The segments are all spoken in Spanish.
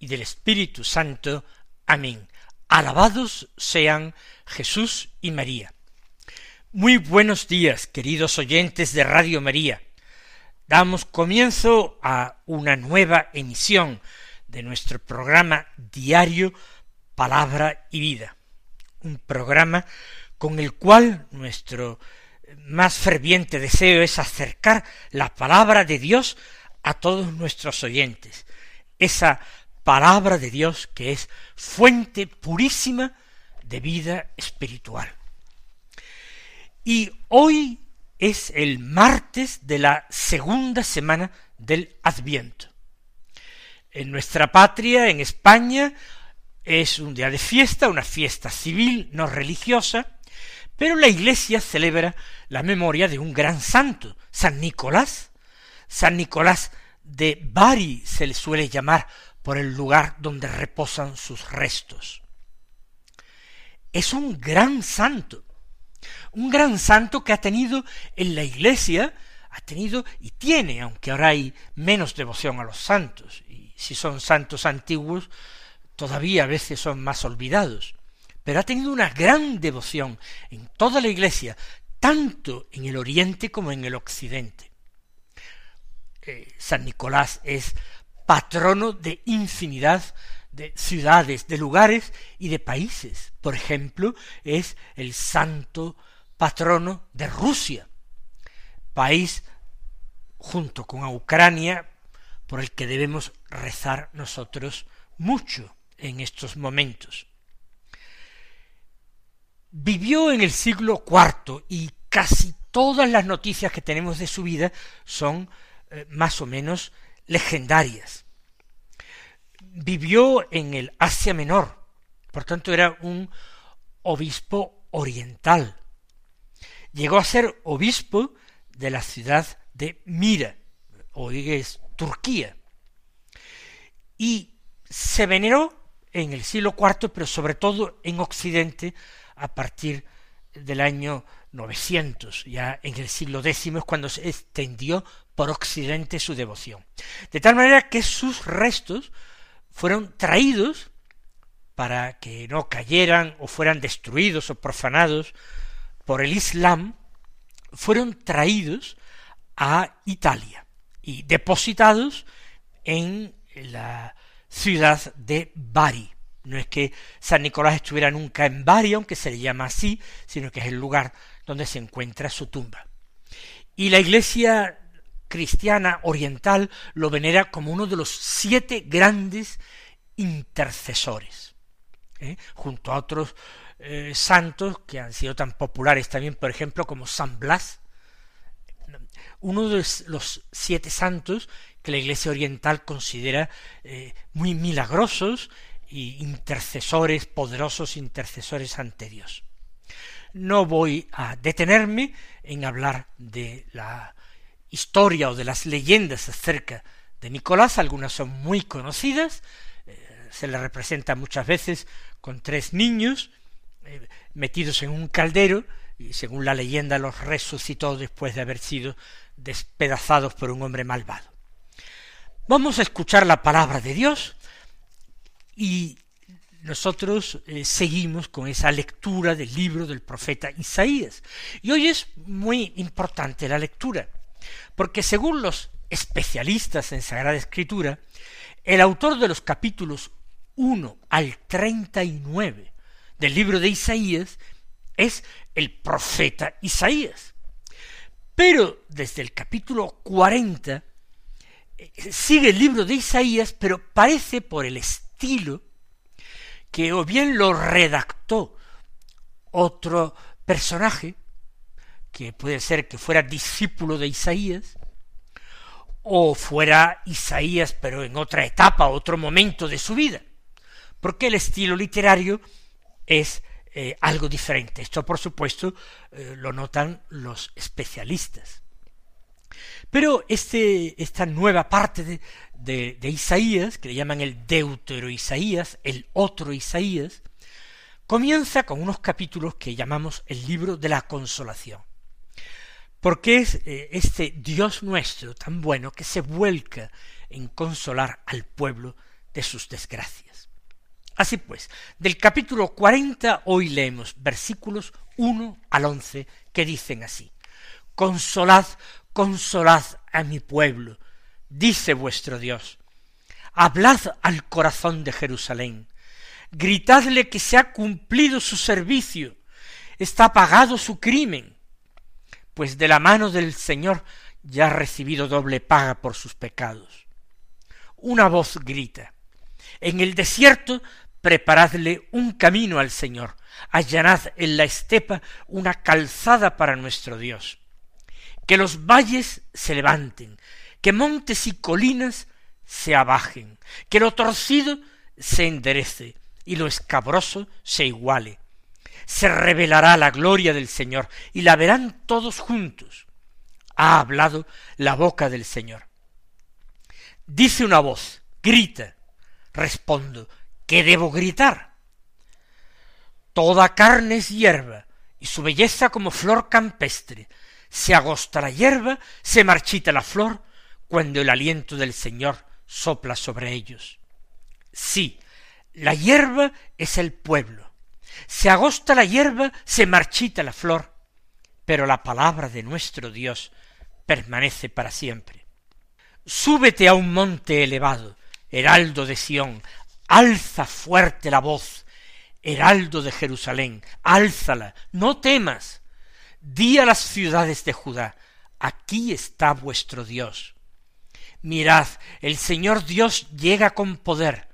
y del Espíritu Santo. Amén. Alabados sean Jesús y María. Muy buenos días, queridos oyentes de Radio María. Damos comienzo a una nueva emisión de nuestro programa diario Palabra y Vida. Un programa con el cual nuestro más ferviente deseo es acercar la palabra de Dios a todos nuestros oyentes, esa palabra de Dios que es fuente purísima de vida espiritual. Y hoy es el martes de la segunda semana del Adviento. En nuestra patria, en España, es un día de fiesta, una fiesta civil, no religiosa, pero la Iglesia celebra la memoria de un gran santo, San Nicolás. San Nicolás de Bari se le suele llamar por el lugar donde reposan sus restos. Es un gran santo, un gran santo que ha tenido en la Iglesia, ha tenido y tiene, aunque ahora hay menos devoción a los santos, y si son santos antiguos, todavía a veces son más olvidados, pero ha tenido una gran devoción en toda la Iglesia, tanto en el Oriente como en el Occidente. Eh, San Nicolás es patrono de infinidad de ciudades, de lugares y de países. Por ejemplo, es el santo patrono de Rusia, país junto con Ucrania por el que debemos rezar nosotros mucho en estos momentos. Vivió en el siglo IV y casi todas las noticias que tenemos de su vida son eh, más o menos legendarias. Vivió en el Asia Menor, por tanto era un obispo oriental. Llegó a ser obispo de la ciudad de Mira, hoy es Turquía, y se veneró en el siglo IV, pero sobre todo en Occidente, a partir del año 900, ya en el siglo X es cuando se extendió por Occidente su devoción. De tal manera que sus restos fueron traídos para que no cayeran o fueran destruidos o profanados por el Islam, fueron traídos a Italia y depositados en la ciudad de Bari. No es que San Nicolás estuviera nunca en Bari, aunque se le llama así, sino que es el lugar donde se encuentra su tumba. Y la iglesia cristiana oriental lo venera como uno de los siete grandes intercesores, ¿eh? junto a otros eh, santos que han sido tan populares también, por ejemplo, como San Blas, uno de los siete santos que la Iglesia Oriental considera eh, muy milagrosos y intercesores, poderosos intercesores ante Dios. No voy a detenerme en hablar de la historia o de las leyendas acerca de Nicolás, algunas son muy conocidas, eh, se le representa muchas veces con tres niños eh, metidos en un caldero, y según la leyenda los resucitó después de haber sido despedazados por un hombre malvado. Vamos a escuchar la palabra de Dios y nosotros eh, seguimos con esa lectura del libro del profeta Isaías. Y hoy es muy importante la lectura, porque según los especialistas en Sagrada Escritura, el autor de los capítulos 1 al 39 del libro de Isaías es el profeta Isaías. Pero desde el capítulo 40 eh, sigue el libro de Isaías, pero parece por el estilo que o bien lo redactó otro personaje, que puede ser que fuera discípulo de Isaías, o fuera Isaías pero en otra etapa, otro momento de su vida. porque el estilo literario es eh, algo diferente. Esto, por supuesto, eh, lo notan los especialistas. Pero este, esta nueva parte de, Isaías, que le llaman el Deutero Isaías, el otro Isaías, comienza con unos capítulos que llamamos el libro de la consolación. Porque es eh, este Dios nuestro tan bueno que se vuelca en consolar al pueblo de sus desgracias. Así pues, del capítulo 40 hoy leemos versículos 1 al 11 que dicen así, Consolad, consolad a mi pueblo, dice vuestro Dios, hablad al corazón de Jerusalén, gritadle que se ha cumplido su servicio, está pagado su crimen, pues de la mano del Señor ya ha recibido doble paga por sus pecados. Una voz grita, en el desierto preparadle un camino al Señor, allanad en la estepa una calzada para nuestro Dios. Que los valles se levanten, que montes y colinas se abajen, que lo torcido se enderece y lo escabroso se iguale. Se revelará la gloria del Señor y la verán todos juntos. Ha hablado la boca del Señor. Dice una voz, grita. Respondo, ¿qué debo gritar? Toda carne es hierba, y su belleza como flor campestre. Se agosta la hierba, se marchita la flor, cuando el aliento del Señor sopla sobre ellos. Sí, la hierba es el pueblo. Se agosta la hierba, se marchita la flor, pero la palabra de nuestro Dios permanece para siempre. Súbete a un monte elevado, heraldo de Sión, alza fuerte la voz, heraldo de Jerusalén, álzala, no temas. Di a las ciudades de Judá, aquí está vuestro Dios. Mirad, el Señor Dios llega con poder,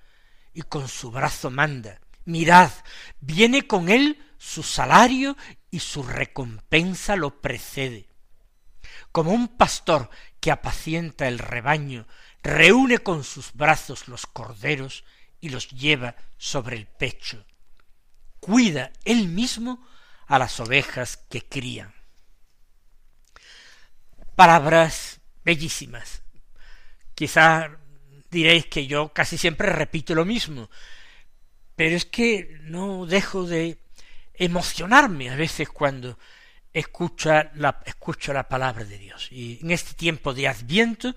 y con su brazo manda. Mirad, viene con él su salario y su recompensa lo precede. Como un pastor que apacienta el rebaño, reúne con sus brazos los corderos y los lleva sobre el pecho. Cuida él mismo a las ovejas que crían. Palabras bellísimas. Quizá diréis que yo casi siempre repito lo mismo, pero es que no dejo de emocionarme a veces cuando escucha la, escucho la palabra de Dios. Y en este tiempo de Adviento,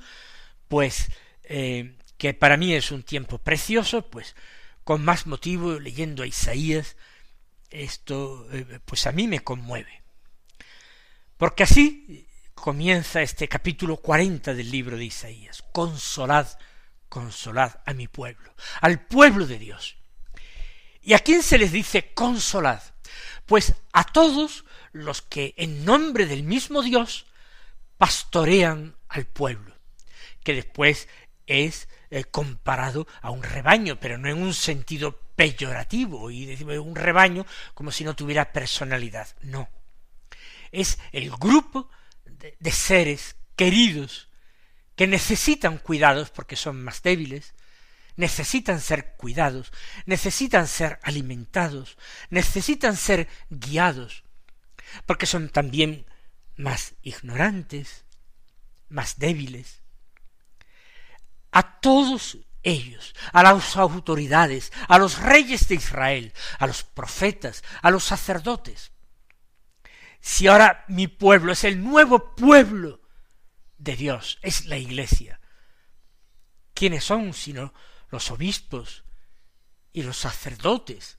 pues, eh, que para mí es un tiempo precioso, pues, con más motivo, leyendo a Isaías, esto, eh, pues a mí me conmueve. Porque así comienza este capítulo cuarenta del libro de Isaías. Consolad consolad a mi pueblo, al pueblo de Dios. ¿Y a quién se les dice consolad? Pues a todos los que en nombre del mismo Dios pastorean al pueblo, que después es eh, comparado a un rebaño, pero no en un sentido peyorativo y decimos un rebaño como si no tuviera personalidad, no. Es el grupo de seres queridos que necesitan cuidados porque son más débiles, necesitan ser cuidados, necesitan ser alimentados, necesitan ser guiados, porque son también más ignorantes, más débiles. A todos ellos, a las autoridades, a los reyes de Israel, a los profetas, a los sacerdotes. Si ahora mi pueblo es el nuevo pueblo de Dios, es la Iglesia. ¿Quiénes son sino los obispos y los sacerdotes?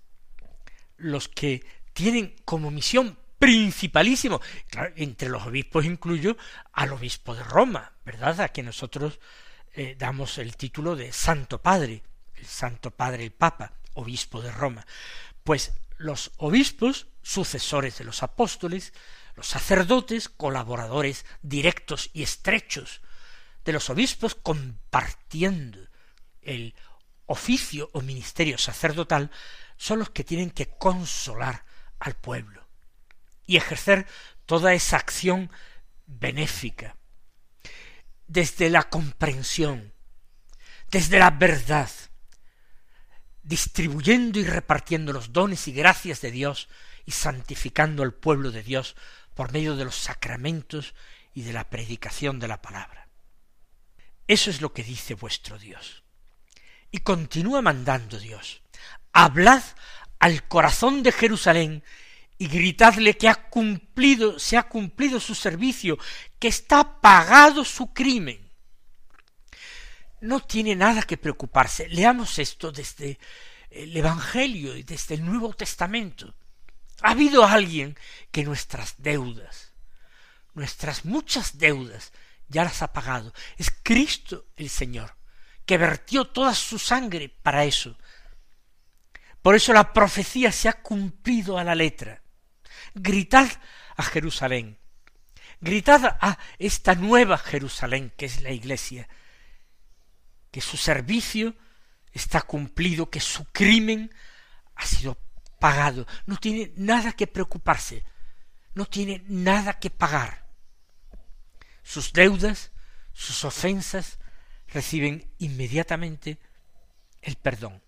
Los que tienen como misión principalísimo, entre los obispos incluyo al obispo de Roma, ¿verdad? A que nosotros eh, damos el título de Santo Padre, el Santo Padre el Papa, obispo de Roma. Pues los obispos, sucesores de los apóstoles, los sacerdotes, colaboradores directos y estrechos de los obispos, compartiendo el oficio o ministerio sacerdotal, son los que tienen que consolar al pueblo y ejercer toda esa acción benéfica, desde la comprensión, desde la verdad, distribuyendo y repartiendo los dones y gracias de Dios y santificando al pueblo de Dios por medio de los sacramentos y de la predicación de la palabra. Eso es lo que dice vuestro Dios. Y continúa mandando Dios. Hablad al corazón de Jerusalén y gritadle que ha cumplido, se ha cumplido su servicio, que está pagado su crimen. No tiene nada que preocuparse. Leamos esto desde el Evangelio y desde el Nuevo Testamento. Ha habido alguien que nuestras deudas, nuestras muchas deudas, ya las ha pagado. Es Cristo el Señor, que vertió toda su sangre para eso. Por eso la profecía se ha cumplido a la letra. Gritad a Jerusalén, gritad a esta nueva Jerusalén que es la Iglesia, que su servicio está cumplido, que su crimen ha sido pagado, no tiene nada que preocuparse, no tiene nada que pagar. Sus deudas, sus ofensas, reciben inmediatamente el perdón.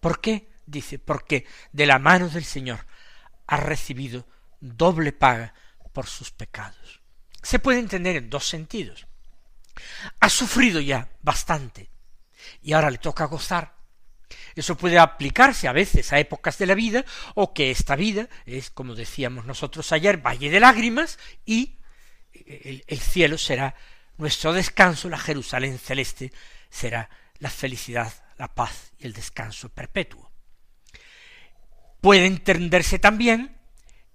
¿Por qué? Dice, porque de la mano del Señor ha recibido doble paga por sus pecados. Se puede entender en dos sentidos. Ha sufrido ya bastante y ahora le toca gozar eso puede aplicarse a veces a épocas de la vida, o que esta vida es, como decíamos nosotros ayer, valle de lágrimas, y el, el cielo será nuestro descanso, la Jerusalén celeste será la felicidad, la paz y el descanso perpetuo. Puede entenderse también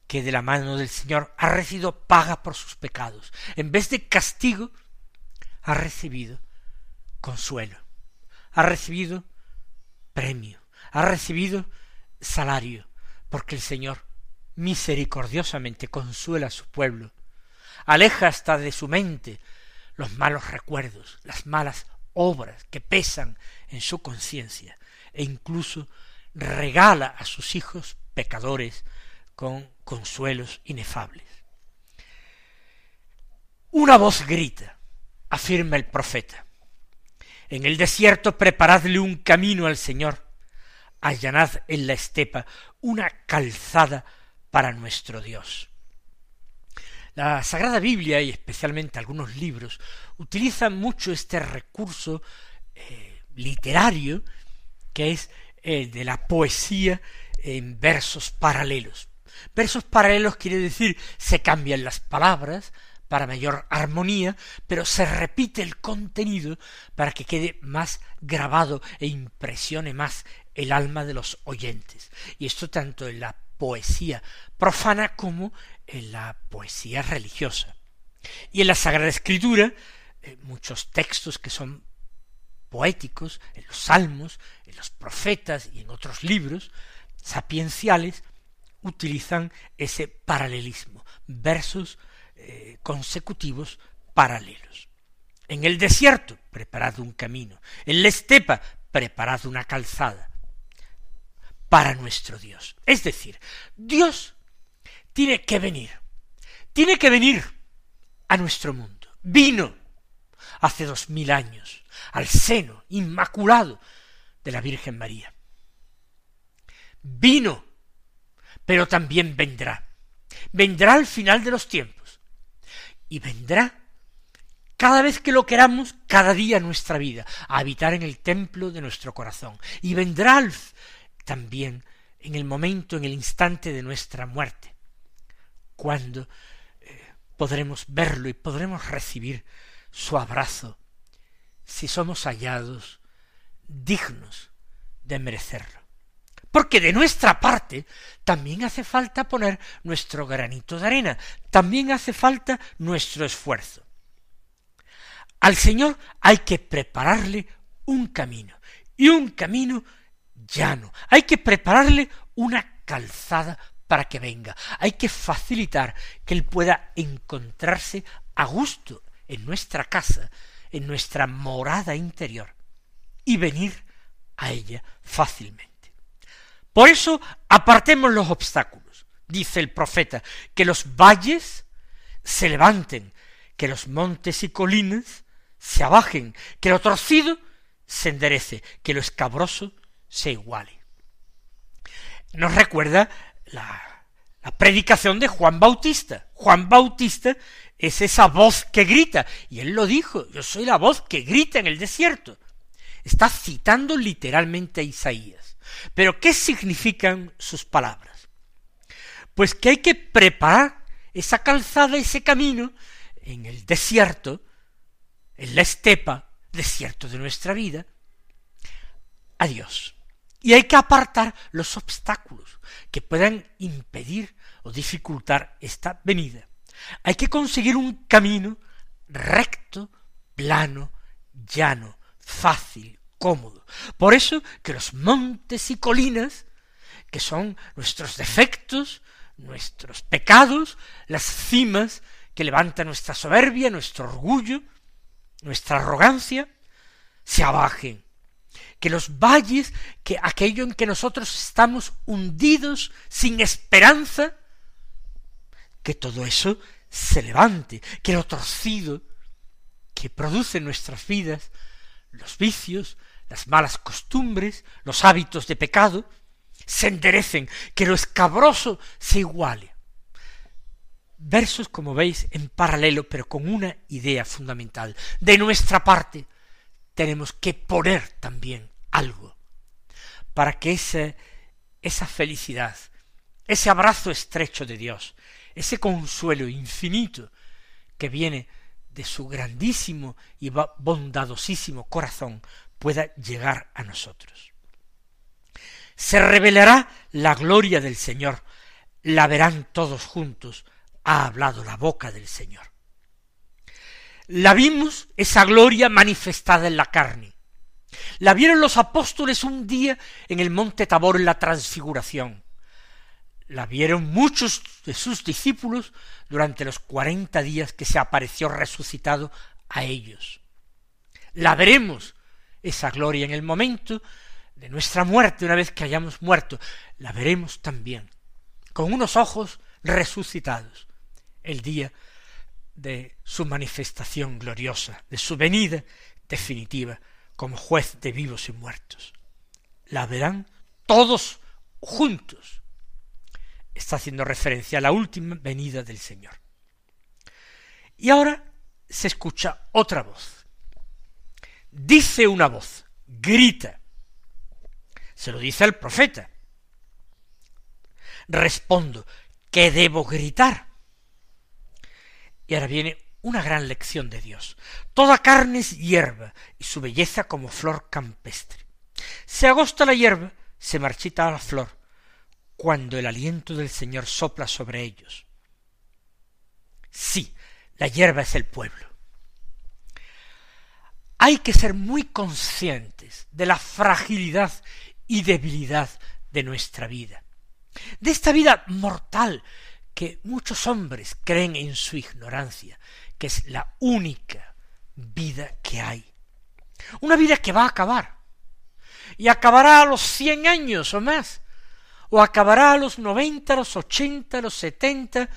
que de la mano del Señor ha recibido paga por sus pecados. En vez de castigo, ha recibido consuelo, ha recibido premio, ha recibido salario, porque el Señor misericordiosamente consuela a su pueblo, aleja hasta de su mente los malos recuerdos, las malas obras que pesan en su conciencia, e incluso regala a sus hijos pecadores con consuelos inefables. Una voz grita, afirma el profeta, en el desierto preparadle un camino al Señor, allanad en la estepa una calzada para nuestro Dios. La Sagrada Biblia y especialmente algunos libros utilizan mucho este recurso eh, literario que es el de la poesía en versos paralelos. Versos paralelos quiere decir se cambian las palabras, para mayor armonía, pero se repite el contenido para que quede más grabado e impresione más el alma de los oyentes. Y esto tanto en la poesía profana como en la poesía religiosa. Y en la Sagrada Escritura, eh, muchos textos que son poéticos, en los salmos, en los profetas y en otros libros sapienciales, utilizan ese paralelismo, versos eh, consecutivos paralelos. En el desierto, preparad un camino. En la estepa, preparad una calzada para nuestro Dios. Es decir, Dios tiene que venir, tiene que venir a nuestro mundo. Vino hace dos mil años al seno inmaculado de la Virgen María. Vino, pero también vendrá. Vendrá al final de los tiempos y vendrá cada vez que lo queramos, cada día nuestra vida, a habitar en el templo de nuestro corazón. Y vendrá también en el momento, en el instante de nuestra muerte, cuando eh, podremos verlo y podremos recibir su abrazo, si somos hallados dignos de merecerlo. Porque de nuestra parte también hace falta poner nuestro granito de arena, también hace falta nuestro esfuerzo. Al Señor hay que prepararle un camino, y un camino llano. Hay que prepararle una calzada para que venga. Hay que facilitar que Él pueda encontrarse a gusto en nuestra casa, en nuestra morada interior, y venir a ella fácilmente. Por eso apartemos los obstáculos, dice el profeta, que los valles se levanten, que los montes y colinas se abajen, que lo torcido se enderece, que lo escabroso se iguale. Nos recuerda la, la predicación de Juan Bautista. Juan Bautista es esa voz que grita, y él lo dijo, yo soy la voz que grita en el desierto. Está citando literalmente a Isaías. Pero ¿qué significan sus palabras? Pues que hay que preparar esa calzada, ese camino, en el desierto, en la estepa, desierto de nuestra vida, a Dios. Y hay que apartar los obstáculos que puedan impedir o dificultar esta venida. Hay que conseguir un camino recto, plano, llano, fácil, cómodo. Por eso que los montes y colinas, que son nuestros defectos, nuestros pecados, las cimas que levantan nuestra soberbia, nuestro orgullo, nuestra arrogancia, se abajen. Que los valles, que aquello en que nosotros estamos hundidos sin esperanza, que todo eso se levante, que lo torcido que produce nuestras vidas, los vicios, las malas costumbres, los hábitos de pecado, se enderecen, que lo escabroso se iguale. Versos, como veis, en paralelo, pero con una idea fundamental. De nuestra parte, tenemos que poner también algo para que esa, esa felicidad, ese abrazo estrecho de Dios, ese consuelo infinito que viene de su grandísimo y bondadosísimo corazón pueda llegar a nosotros. Se revelará la gloria del Señor, la verán todos juntos, ha hablado la boca del Señor. La vimos, esa gloria manifestada en la carne. La vieron los apóstoles un día en el monte Tabor en la transfiguración la vieron muchos de sus discípulos durante los cuarenta días que se apareció resucitado a ellos. La veremos, esa gloria en el momento de nuestra muerte, una vez que hayamos muerto, la veremos también, con unos ojos resucitados, el día de su manifestación gloriosa, de su venida definitiva como juez de vivos y muertos. La verán todos juntos, está haciendo referencia a la última venida del Señor. Y ahora se escucha otra voz. Dice una voz, grita. Se lo dice el profeta. Respondo, ¿qué debo gritar? Y ahora viene una gran lección de Dios. Toda carne es hierba y su belleza como flor campestre. Se agosta la hierba, se marchita la flor, cuando el aliento del Señor sopla sobre ellos. Sí, la hierba es el pueblo. Hay que ser muy conscientes de la fragilidad y debilidad de nuestra vida, de esta vida mortal que muchos hombres creen en su ignorancia, que es la única vida que hay. Una vida que va a acabar. Y acabará a los cien años o más, o acabará a los noventa, a los ochenta, a los setenta,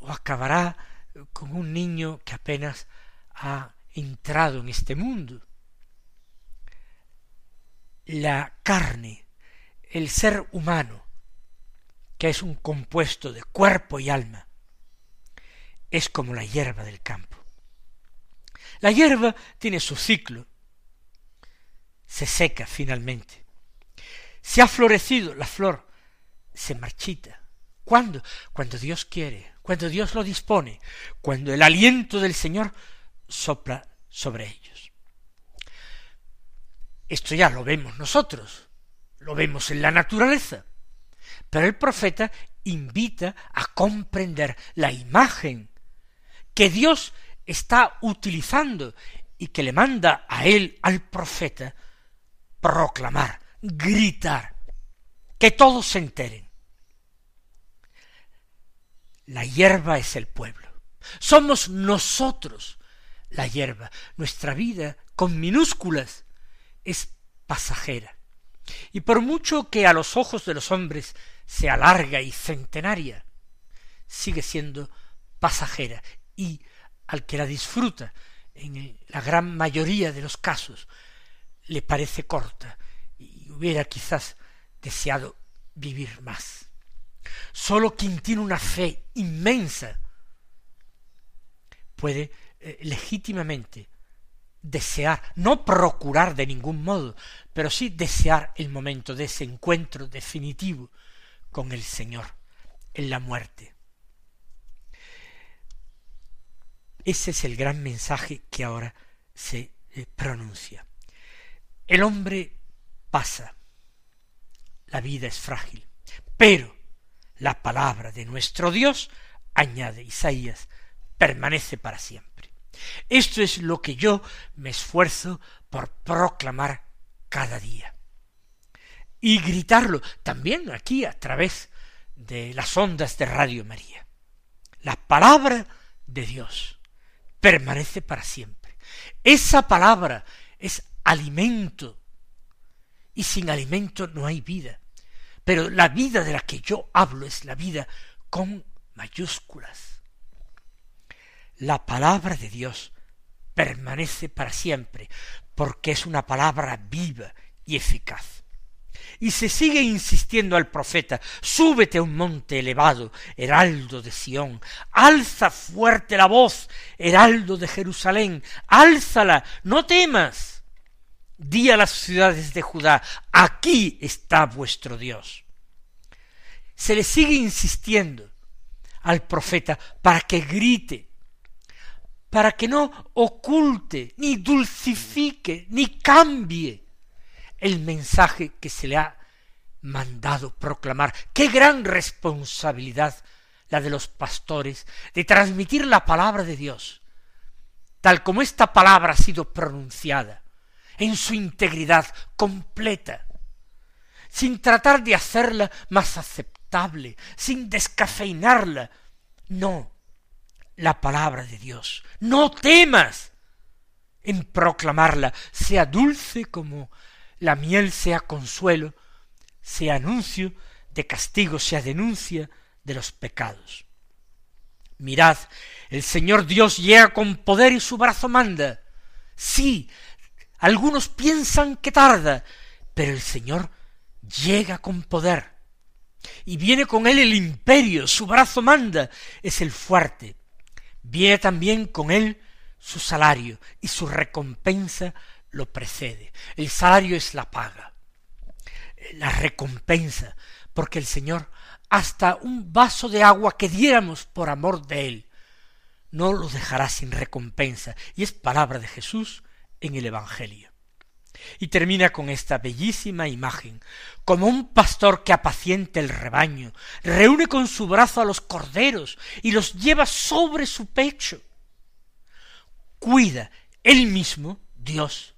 o acabará con un niño que apenas ha entrado en este mundo. La carne, el ser humano, que es un compuesto de cuerpo y alma, es como la hierba del campo. La hierba tiene su ciclo, se seca finalmente. Se ha florecido la flor, se marchita. ¿Cuándo? Cuando Dios quiere, cuando Dios lo dispone, cuando el aliento del Señor sopla sobre ellos. Esto ya lo vemos nosotros, lo vemos en la naturaleza, pero el profeta invita a comprender la imagen que Dios está utilizando y que le manda a él, al profeta, proclamar, gritar, que todos se enteren. La hierba es el pueblo. Somos nosotros la hierba. Nuestra vida, con minúsculas, es pasajera. Y por mucho que a los ojos de los hombres sea larga y centenaria, sigue siendo pasajera y al que la disfruta, en la gran mayoría de los casos, le parece corta y hubiera quizás deseado vivir más. Solo quien tiene una fe inmensa puede eh, legítimamente desear, no procurar de ningún modo, pero sí desear el momento de ese encuentro definitivo con el Señor en la muerte. Ese es el gran mensaje que ahora se eh, pronuncia. El hombre pasa, la vida es frágil, pero la palabra de nuestro Dios, añade Isaías, permanece para siempre. Esto es lo que yo me esfuerzo por proclamar cada día. Y gritarlo también aquí a través de las ondas de Radio María. La palabra de Dios permanece para siempre. Esa palabra es alimento y sin alimento no hay vida. Pero la vida de la que yo hablo es la vida con mayúsculas. La palabra de Dios permanece para siempre, porque es una palabra viva y eficaz. Y se sigue insistiendo al profeta, súbete a un monte elevado, heraldo de Sión, alza fuerte la voz, heraldo de Jerusalén, álzala, no temas Di a las ciudades de Judá, aquí está vuestro Dios. Se le sigue insistiendo al profeta para que grite, para que no oculte, ni dulcifique, ni cambie el mensaje que se le ha mandado proclamar. Qué gran responsabilidad la de los pastores de transmitir la palabra de Dios, tal como esta palabra ha sido pronunciada, en su integridad completa, sin tratar de hacerla más aceptable, sin descafeinarla. No, la palabra de Dios. No temas en proclamarla, sea dulce como la miel, sea consuelo, sea anuncio de castigo, sea denuncia de los pecados. Mirad, el Señor Dios llega con poder y su brazo manda. Sí, algunos piensan que tarda, pero el Señor llega con poder. Y viene con él el imperio, su brazo manda, es el fuerte. Viene también con él su salario y su recompensa lo precede. El salario es la paga, la recompensa, porque el Señor hasta un vaso de agua que diéramos por amor de Él, no lo dejará sin recompensa. Y es palabra de Jesús en el Evangelio. Y termina con esta bellísima imagen, como un pastor que apacienta el rebaño, reúne con su brazo a los corderos y los lleva sobre su pecho. Cuida él mismo, Dios,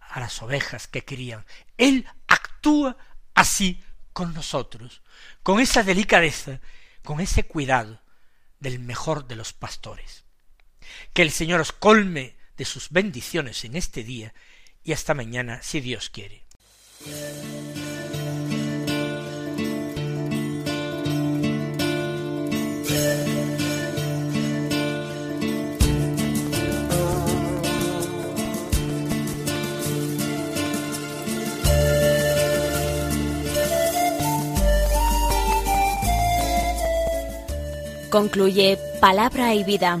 a las ovejas que crían. Él actúa así con nosotros, con esa delicadeza, con ese cuidado del mejor de los pastores. Que el Señor os colme de sus bendiciones en este día y hasta mañana si Dios quiere. Concluye Palabra y Vida